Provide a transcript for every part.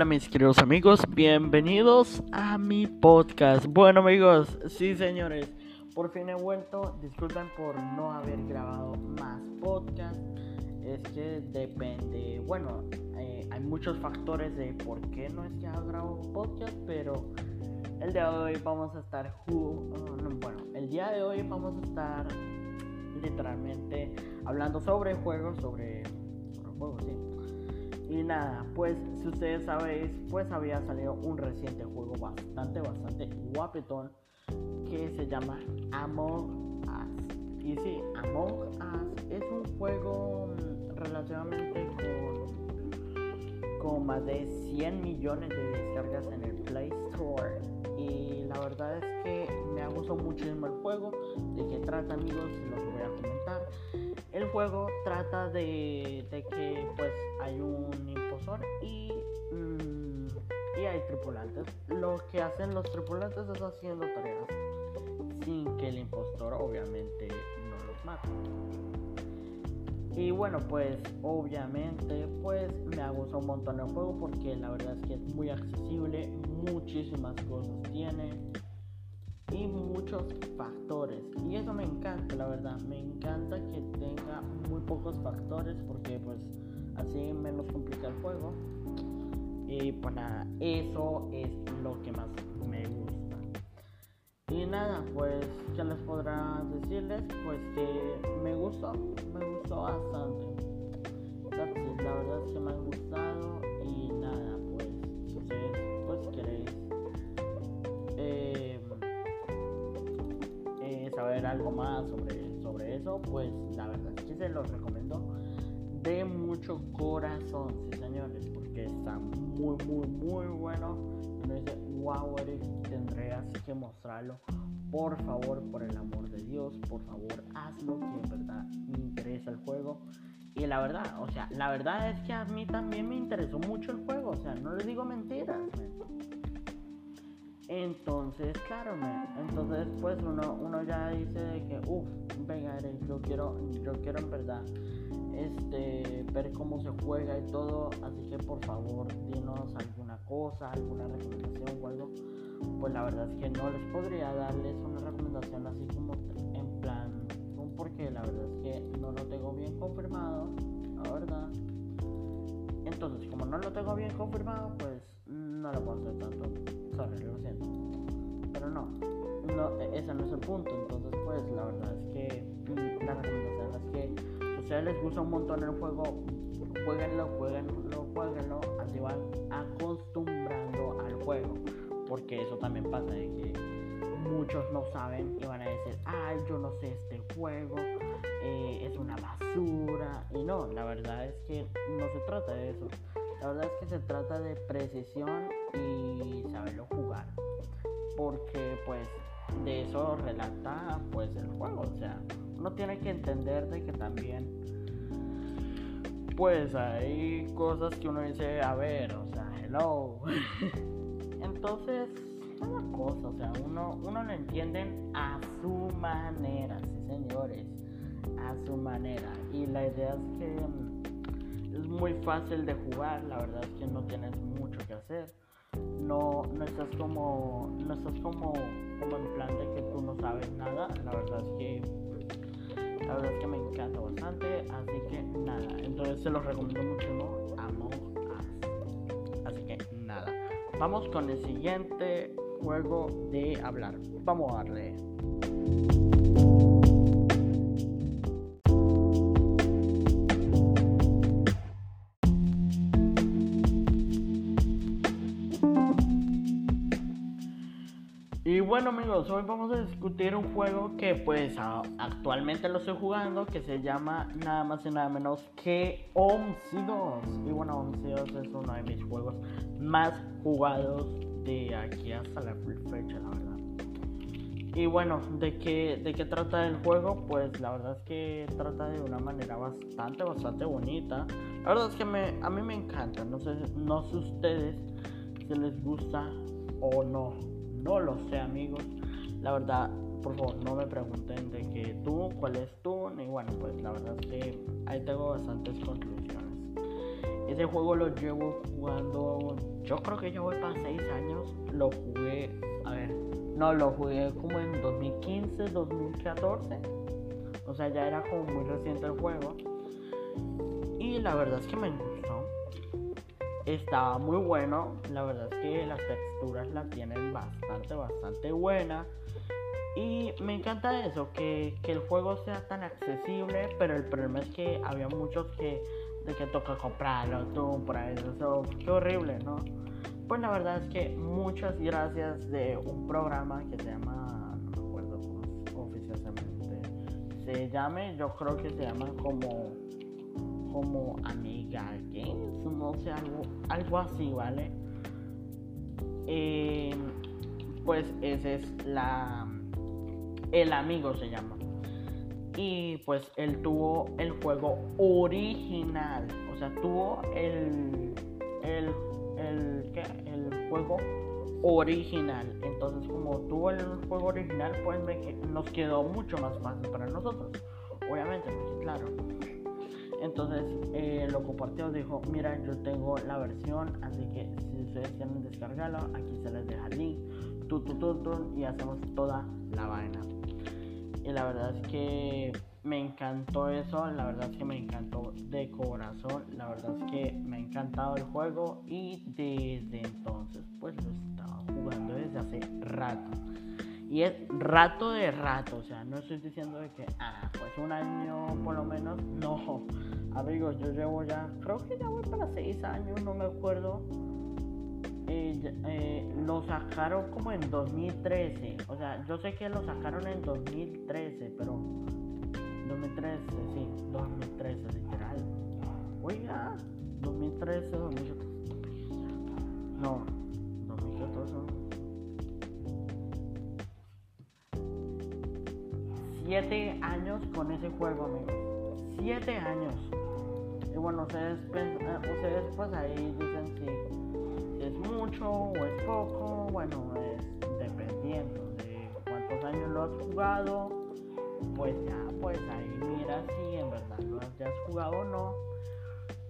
Hola mis queridos amigos, bienvenidos a mi podcast. Bueno amigos, sí señores, por fin he vuelto. Disculpen por no haber grabado más podcast. Es que depende, bueno, eh, hay muchos factores de por qué no es que grabo podcast, pero el día de hoy vamos a estar, uh, bueno, el día de hoy vamos a estar literalmente hablando sobre juegos, sobre, sobre juegos, sí y nada, pues si ustedes sabéis, pues había salido un reciente juego bastante, bastante guapetón que se llama Among Us. Y sí, Among Us es un juego mm, relativamente con, con más de 100 millones de descargas en el Play Store. Y la verdad es que me ha gustado muchísimo el juego. ¿De qué trata amigos? Los voy a comentar. El juego trata de, que pues hay un impostor y, mm, y hay tripulantes. Lo que hacen los tripulantes es haciendo tareas sin que el impostor obviamente no los mate. Y bueno, pues obviamente pues me ha gustado un montón el juego porque la verdad es que es muy accesible, muchísimas cosas tiene y muchos factores. Y eso me encanta, la verdad. Me encanta que tenga muy pocos factores porque pues así menos complica el juego. Y pues nada, eso es lo que más me gusta. Y nada, pues ya les podrá decirles pues que me gustó, me gustó bastante. La verdad es que me ha gustado saber algo más sobre, sobre eso, pues la verdad que se los recomiendo de mucho corazón, sí señores, porque está muy, muy, muy bueno. Uno dice, wow, Eric, tendrías que mostrarlo. Por favor, por el amor de Dios, por favor, hazlo, que en verdad me interesa el juego. Y la verdad, o sea, la verdad es que a mí también me interesó mucho el juego, o sea, no les digo mentiras. Entonces, claro, entonces pues uno, uno ya dice de que, uff, venga, yo quiero, yo quiero en verdad este, ver cómo se juega y todo, así que por favor, dinos alguna cosa, alguna recomendación o algo. Pues la verdad es que no les podría darles una recomendación así como en plan, porque la verdad es que no lo tengo bien confirmado, la verdad. Entonces, como no lo tengo bien confirmado, pues no lo puedo hacer tanto lo siento. Pero no, no, ese no es el punto. Entonces, pues la verdad es que mm, la recomendación es que si a ustedes les gusta un montón el juego, jueguenlo, jueguenlo, jueguenlo, así van acostumbrando al juego. Porque eso también pasa de que muchos no saben y van a decir, ay, yo no sé este juego, eh, es una basura. Y no, la verdad es que no se trata de eso. La verdad es que se trata de precisión y saberlo jugar. Porque pues de eso relata pues el juego. O sea, uno tiene que entender de que también pues hay cosas que uno dice, a ver, o sea, hello. Entonces, una cosa, o sea, uno, uno lo entienden a su manera, sí señores, a su manera. Y la idea es que es muy fácil de jugar, la verdad es que no tienes mucho que hacer. No, no estás como no estás como, como en plan de que tú no sabes nada, la verdad es que la verdad es que me encanta bastante, así que nada, entonces se los recomiendo mucho Among Us. Así que nada, vamos con el siguiente juego de hablar. Vamos a darle. Bueno amigos, hoy vamos a discutir un juego que pues actualmente lo estoy jugando que se llama nada más y nada menos que OMSI 2 Y bueno, OMSI 2 es uno de mis juegos más jugados de aquí hasta la fecha, la verdad. Y bueno, ¿de qué, ¿de qué trata el juego? Pues la verdad es que trata de una manera bastante, bastante bonita. La verdad es que me, a mí me encanta, no sé, no sé ustedes si les gusta o no. No lo sé, amigos. La verdad, por favor, no me pregunten de que tú, cuál es tú. Y bueno, pues la verdad es que ahí tengo bastantes conclusiones. ese juego lo llevo jugando, yo creo que ya voy para 6 años. Lo jugué, a ver, no, lo jugué como en 2015, 2014. O sea, ya era como muy reciente el juego. Y la verdad es que me Estaba muy bueno. La verdad es que las texturas las tienen bastante, bastante buena. Y me encanta eso, que, que, el juego sea tan accesible, pero el problema es que había muchos que de que toca comprarlo tú por eso, qué horrible, ¿no? Pues la verdad es que muchas gracias de un programa que se llama, no me acuerdo cómo oficialmente se llame, yo creo que se llama como como Amiga Games, no sé, algo, algo así, ¿vale? Eh, pues ese es la el amigo se llama. Y pues él tuvo el juego original. O sea, tuvo el. El. El. ¿qué? El juego original. Entonces, como tuvo el juego original, pues nos quedó mucho más fácil para nosotros. Obviamente, pues claro. Entonces eh, lo compartió, dijo, mira, yo tengo la versión, así que si ustedes quieren descargarlo, aquí se les deja el link, tu, y hacemos toda la vaina. Y la verdad es que me encantó eso, la verdad es que me encantó de corazón, la verdad es que me ha encantado el juego y desde entonces pues lo estaba jugando desde hace rato. Y es rato de rato, o sea, no estoy diciendo de que, ah, pues un año por lo menos, no. Amigos, yo llevo ya, creo que ya voy para seis años, no me acuerdo eh, eh, lo sacaron como en 2013. O sea, yo sé que lo sacaron en 2013, pero 2013, sí, 2013, literal. Oiga, 2013, 2014. No, 7 años con ese juego, amigos. 7 años. Y bueno, ustedes, eh, ustedes pues ahí dicen si, es mucho o es poco. Bueno, es dependiendo de cuántos años lo has jugado. Pues ya, pues ahí mira si en verdad lo has, has jugado o no.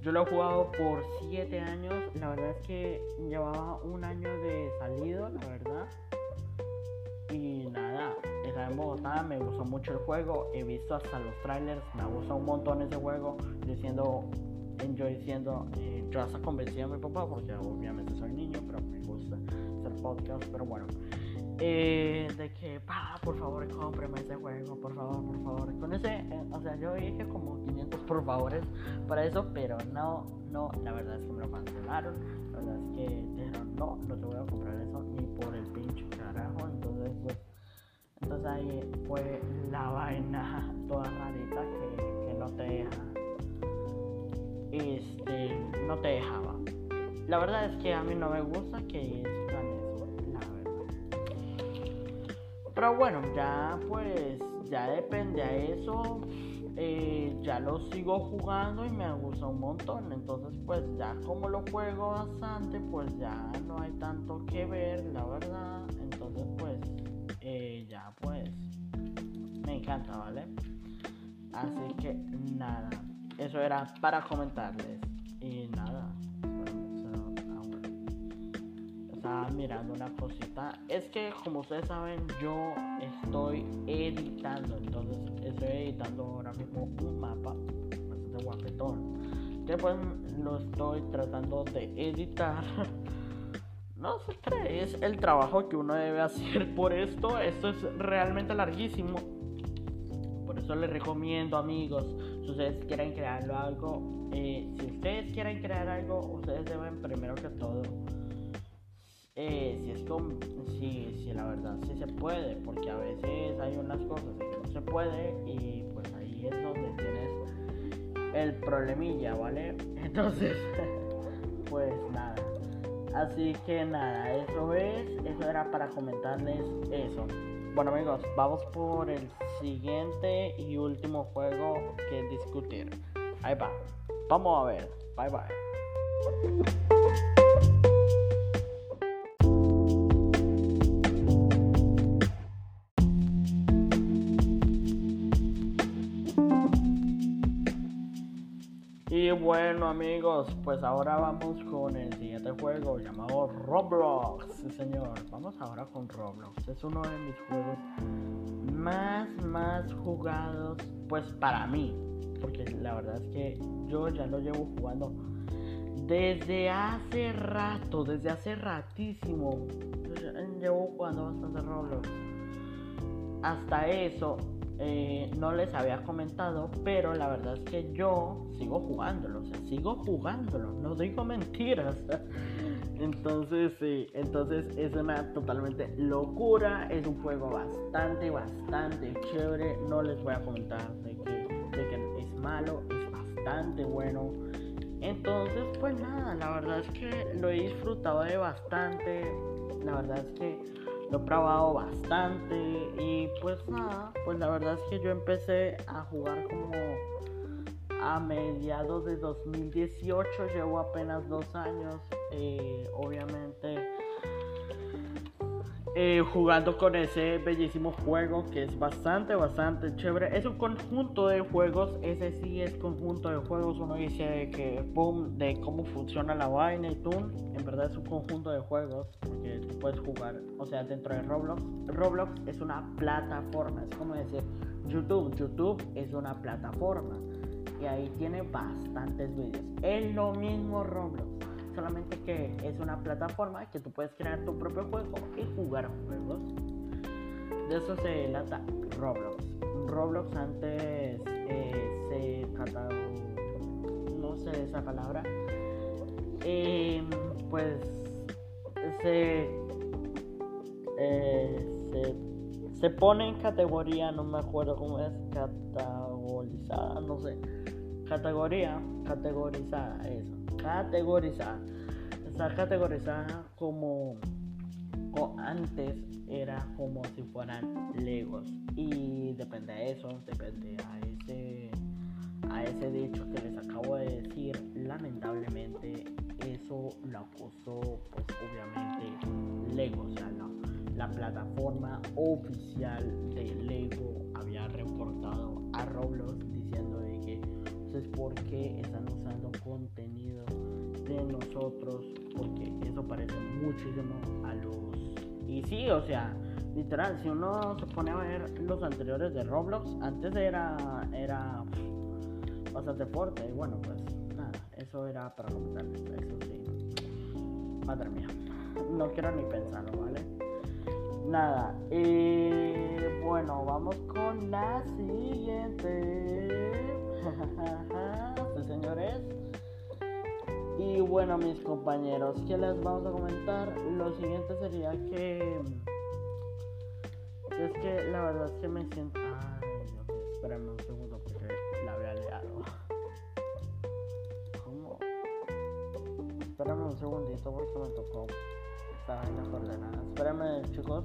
Yo lo he jugado por siete años. La verdad es que llevaba un año de salido, la verdad. Y en Bogotá, me gustó mucho el juego, he visto hasta los trailers, me gusta un montón ese juego, diciendo yo diciendo, eh, yo hasta convencí a mi papá, porque obviamente soy niño, pero me gusta hacer podcast, pero bueno. Eh, de que, pa, por favor, cómpreme ese juego, por favor, por favor. Con ese, eh, o sea, yo dije como 500 por favores para eso, pero no, no, la verdad es que me lo cancelaron. La verdad es que dijeron, no, no te voy a comprar eso ni entonces ahí fue la vaina toda rarita que, que no te deja este, no te dejaba. La verdad es que a mí no me gusta que hagan eso, la verdad. Pero bueno, ya pues, ya depende a eso. Eh, ya lo sigo jugando y me gusta un montón. Entonces, pues ya como lo juego bastante, pues ya no hay tanto que ver, la verdad. Entonces, pues, ya pues, me encanta, ¿vale? Así que nada eso era para comentarles. Y nada, estaba mirando una cosita. Es que como ustedes saben, yo estoy editando. Entonces estoy editando ahora mismo un mapa bastante guapetón. Que pues lo estoy tratando de editar. no se cree, es el trabajo que uno debe hacer por esto. Esto es realmente larguísimo. Por eso les recomiendo amigos si ustedes quieren crearlo algo, eh, si ustedes quieren crear algo, ustedes deben primero que todo, eh, si es como, si, si la verdad sí se puede, porque a veces hay unas cosas que no se puede y pues ahí es donde tienes el problemilla, ¿vale? Entonces, pues nada. Así que nada, eso es, eso era para comentarles eso. Bueno amigos, vamos por el siguiente y último juego que discutir. Ahí va. Vamos a ver. Bye bye. Bueno amigos, pues ahora vamos con el siguiente juego llamado Roblox. Sí señor, vamos ahora con Roblox. Es uno de mis juegos más, más jugados, pues para mí. Porque la verdad es que yo ya lo llevo jugando desde hace rato, desde hace ratísimo. Llevo jugando bastante Roblox. Hasta eso, eh, no les había comentado, pero la verdad es que yo sigo jugándolo, o sea, sigo jugándolo, no digo mentiras. Entonces, sí, entonces es una totalmente locura, es un juego bastante, bastante chévere, no les voy a comentar de que, de que es malo, es bastante bueno. Entonces, pues nada, la verdad es que lo he disfrutado de bastante, la verdad es que lo he probado bastante y pues nada, pues la verdad es que yo empecé a jugar como a mediados de 2018, llevo apenas dos años, eh, obviamente eh, jugando con ese bellísimo juego que es bastante, bastante chévere. Es un conjunto de juegos, ese sí es conjunto de juegos. Uno dice que, boom, de cómo funciona la vaina y tú. En verdad es un conjunto de juegos porque puedes jugar, o sea, dentro de Roblox. Roblox es una plataforma, es como decir YouTube. YouTube es una plataforma y ahí tiene bastantes vídeos. Es lo mismo Roblox solamente que es una plataforma que tú puedes crear tu propio juego y jugar juegos. De eso se trata Roblox. Roblox antes eh, se catalogó, no sé esa palabra, em, pues se, eh, se, se pone en categoría, no me acuerdo cómo es, categorizada, no sé, categoría, categorizada, eso categorizada. Está categorizada como o antes era como si fueran legos. Y depende de eso depende a ese a ese dicho que les acabo de decir. Lamentablemente eso lo acusó pues obviamente lego. O sea la plataforma oficial de lego había reportado a roblox diciendo de que pues, es porque están usando contenido de nosotros porque eso parece muchísimo a los y sí o sea literal si uno se pone a ver los anteriores de Roblox antes era era bastante fuerte y bueno pues nada eso era para comentarles eso sí. Madre mía no quiero ni pensarlo vale nada y bueno vamos con la siguiente sí, señores y bueno, mis compañeros, ¿qué les vamos a comentar? Lo siguiente sería que. Es que la verdad es que me siento. Ay, Dios espérame un segundo porque la había liado. ¿Cómo? Espérame un segundito porque me tocó esta vaina coordenada. Espérame, chicos.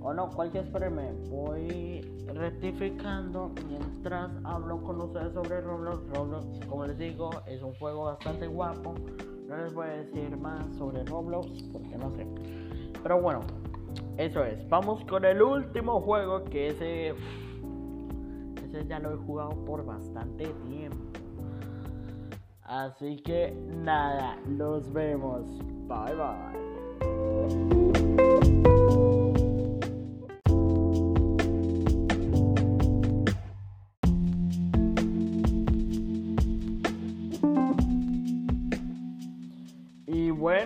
O no, cualquier espérame. Voy rectificando mientras hablo con ustedes sobre Roblox. Roblox, como les digo, es un juego bastante guapo. No les voy a decir más sobre Roblox porque no sé. Pero bueno, eso es. Vamos con el último juego que ese, ese ya lo he jugado por bastante tiempo. Así que nada, los vemos. Bye bye.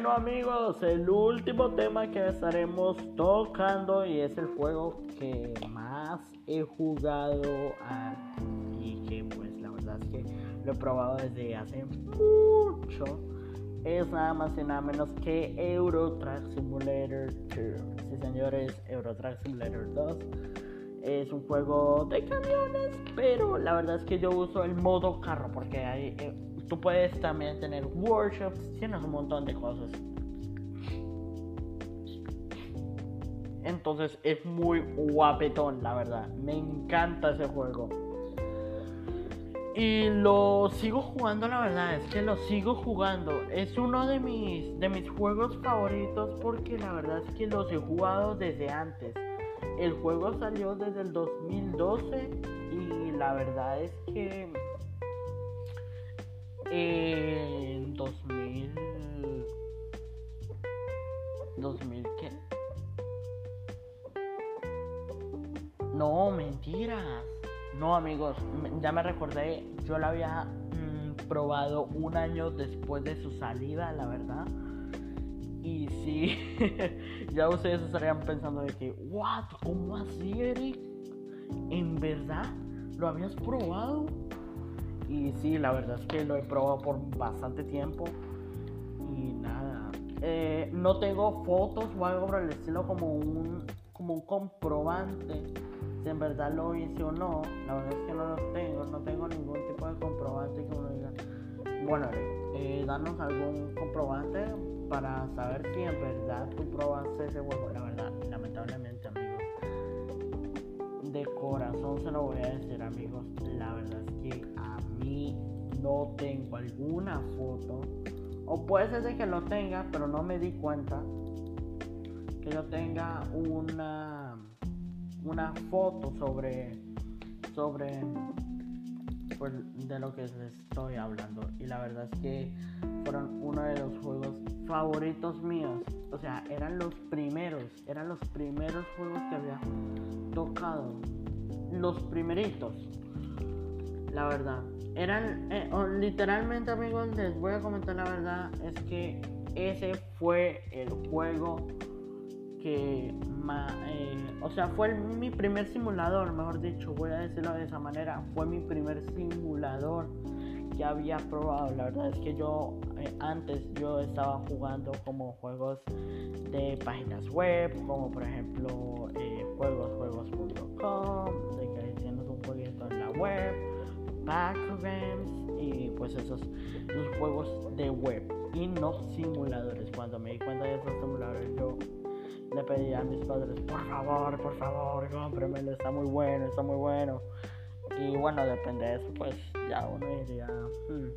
Bueno amigos, el último tema que estaremos tocando y es el juego que más he jugado y que pues la verdad es que lo he probado desde hace mucho es nada más y nada menos que Euro Truck Simulator 2. Sí señores, Euro Truck Simulator 2 es un juego de camiones, pero la verdad es que yo uso el modo carro porque hay... Tú puedes también tener workshops, tienes un montón de cosas. Entonces es muy guapetón, la verdad. Me encanta ese juego. Y lo sigo jugando, la verdad, es que lo sigo jugando. Es uno de mis, de mis juegos favoritos porque la verdad es que los he jugado desde antes. El juego salió desde el 2012 y la verdad es que En 2000... ¿2000 qué? No, mentiras. No, amigos, ya me recordé, yo la había mm, probado un año después de su salida, la verdad. Y sí, ya ustedes estarían pensando de que, what, ¿cómo así, Eric? ¿En verdad? ¿Lo habías probado? Y sí, la verdad es que lo he probado por bastante tiempo. Y nada, eh, no tengo fotos o algo por el estilo como un, como un comprobante si en verdad lo hice o no. La verdad es que no lo tengo, no tengo ningún tipo de comprobante que uno diga. Bueno, eh, danos algún comprobante para saber si en verdad tú probaste ese juego. La verdad, lamentablemente, amigos, de corazón se lo voy a decir, amigos. La verdad es que no tengo alguna foto. O puede ser de que lo tenga, pero no me di cuenta que yo tenga una una foto sobre sobre pues, de lo que les estoy hablando. Y la verdad es que fueron uno de los juegos favoritos míos. O sea eran los primeros eran los primeros juegos que había tocado. Los primeritos la verdad eran eh, literalmente amigos les voy a comentar la verdad es que ese fue el juego que, eh, o sea, fue mi primer simulador, mejor dicho, voy a decirlo de esa manera, fue mi primer simulador que había probado. La verdad es que yo eh, antes yo estaba jugando como juegos de páginas web, como por ejemplo eh, juegosjuegos.com, de que tienes un jueguito en la web, Backgames y pues esos, esos juegos de web y no simuladores. Cuando me di cuenta de esos simuladores yo le pedí a mis padres, por favor, por favor, cómpremelo, está muy bueno, está muy bueno. Y bueno, depende de eso, pues ya uno diría... Hmm".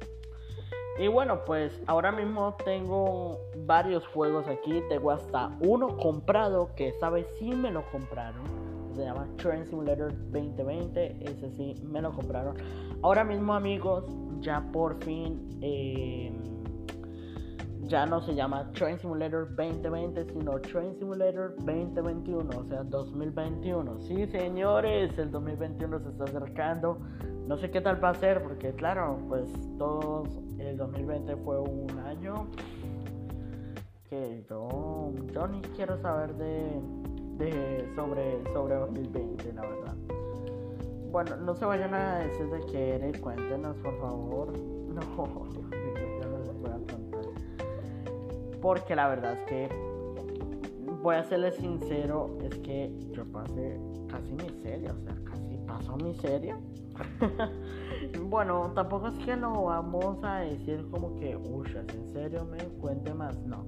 Y bueno, pues ahora mismo tengo varios juegos aquí. Tengo hasta uno comprado que sabes si me lo compraron. Se llama Train Simulator 2020. Ese sí me lo compraron. Ahora mismo amigos, ya por fin... Eh, ya no se llama Train Simulator 2020, sino Train Simulator 2021, o sea, 2021. Sí, señores, el 2021 se está acercando. No sé qué tal va a ser, porque claro, pues todos el 2020 fue un año que yo, yo ni quiero saber de, de sobre, sobre 2020, la verdad. Bueno, no se vayan a decir de querer, cuéntenos por favor. No. Porque la verdad es que, voy a serles sincero, es que yo pasé casi miseria, o sea, casi pasó miseria. bueno, tampoco es que lo vamos a decir como que, uy, en serio me cuente más. No,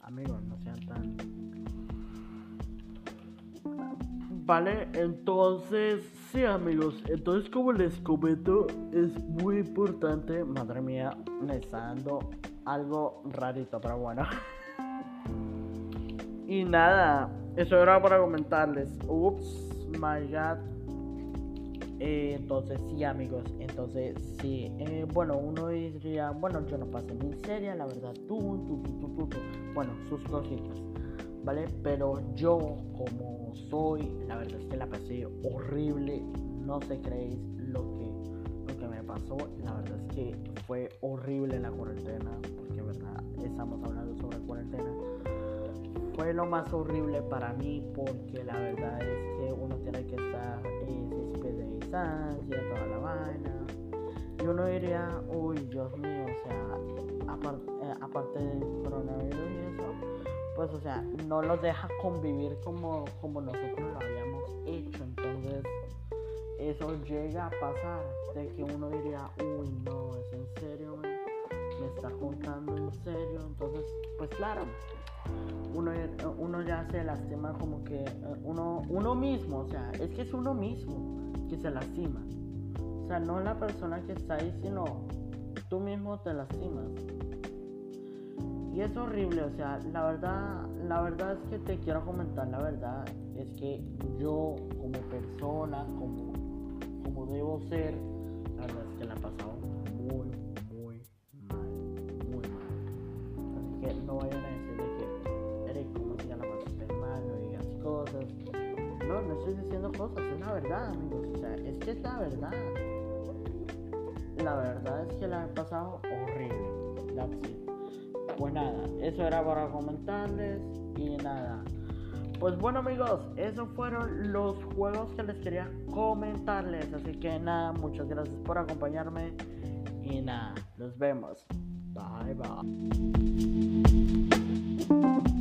amigos, no sean tan. Vale, entonces, sí amigos, entonces como les comento, es muy importante, madre mía, me está dando algo rarito, pero bueno. y nada, eso era para comentarles. Ups, my god. Eh, entonces sí amigos, entonces sí, eh, bueno, uno diría, bueno, yo no pasé mi serie, la verdad, tú, tú, tú, tú, tú, bueno, sus cositas, ¿vale? Pero yo como soy, la verdad es que la pasé horrible, no se creéis lo que, lo que me pasó, la verdad es que fue horrible la cuarentena, porque verdad estamos hablando sobre cuarentena. Fue lo más horrible para mí porque la verdad es que uno tiene que estar en pies de distancia, toda la vaina. Y uno diría, uy, Dios mío, o sea, aparte, eh, aparte eso, pues, o sea, no los deja convivir como, como nosotros lo habíamos hecho. Entonces, eso llega a pasar de que uno diría, uy, no, es en serio, me, está contando en serio. Entonces, pues claro, uno, uno ya se lastima como que eh, uno, uno mismo, o sea, es que es uno mismo que se lastima. O sea, no la persona que está ahí, sino tú mismo te lastimas es horrible, o sea, la verdad, la verdad es que te quiero comentar, la verdad es que yo como persona, como, como debo ser, la verdad es que la he pasado muy, muy mal, muy mal. Así que no vayan a decirle que eres como si la pasaste mal, no digas cosas. No, no estoy diciendo cosas, es la verdad, amigos, o sea, es que es la verdad. La verdad es que la he pasado horrible, la pues nada, eso era para comentarles y nada. Pues bueno amigos, esos fueron los juegos que les quería comentarles. Así que nada, muchas gracias por acompañarme. Y nada, nos vemos. Bye bye.